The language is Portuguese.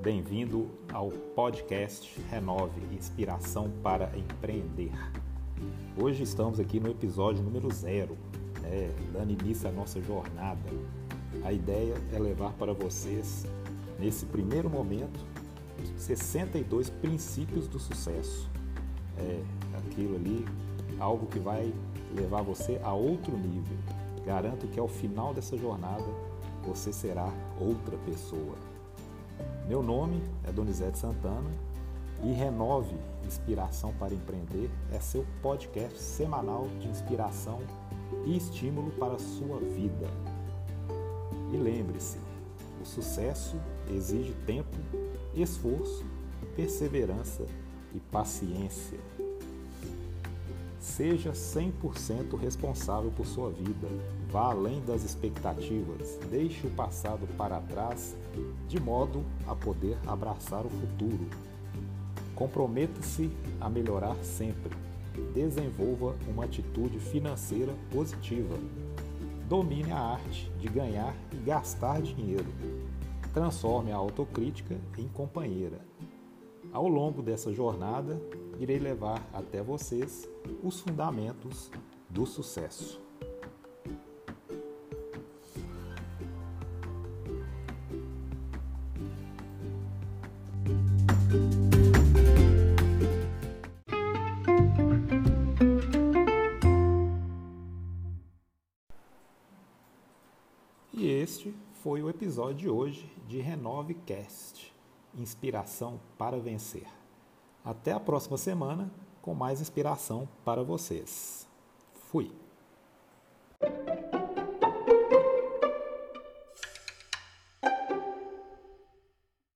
Bem-vindo ao podcast Renove Inspiração para Empreender. Hoje estamos aqui no episódio número zero, né, dando início à nossa jornada. A ideia é levar para vocês, nesse primeiro momento, 62 princípios do sucesso. É aquilo ali, algo que vai levar você a outro nível. Garanto que ao final dessa jornada você será outra pessoa. Meu nome é Donizete Santana e Renove Inspiração para Empreender é seu podcast semanal de inspiração e estímulo para a sua vida. E lembre-se, o sucesso exige tempo, esforço, perseverança e paciência. Seja 100% responsável por sua vida. Vá além das expectativas. Deixe o passado para trás, de modo a poder abraçar o futuro. Comprometa-se a melhorar sempre. Desenvolva uma atitude financeira positiva. Domine a arte de ganhar e gastar dinheiro. Transforme a autocrítica em companheira. Ao longo dessa jornada, irei levar até vocês os fundamentos do sucesso. E este foi o episódio de hoje de Renove Cast Inspiração para Vencer. Até a próxima semana com mais inspiração para vocês. Fui!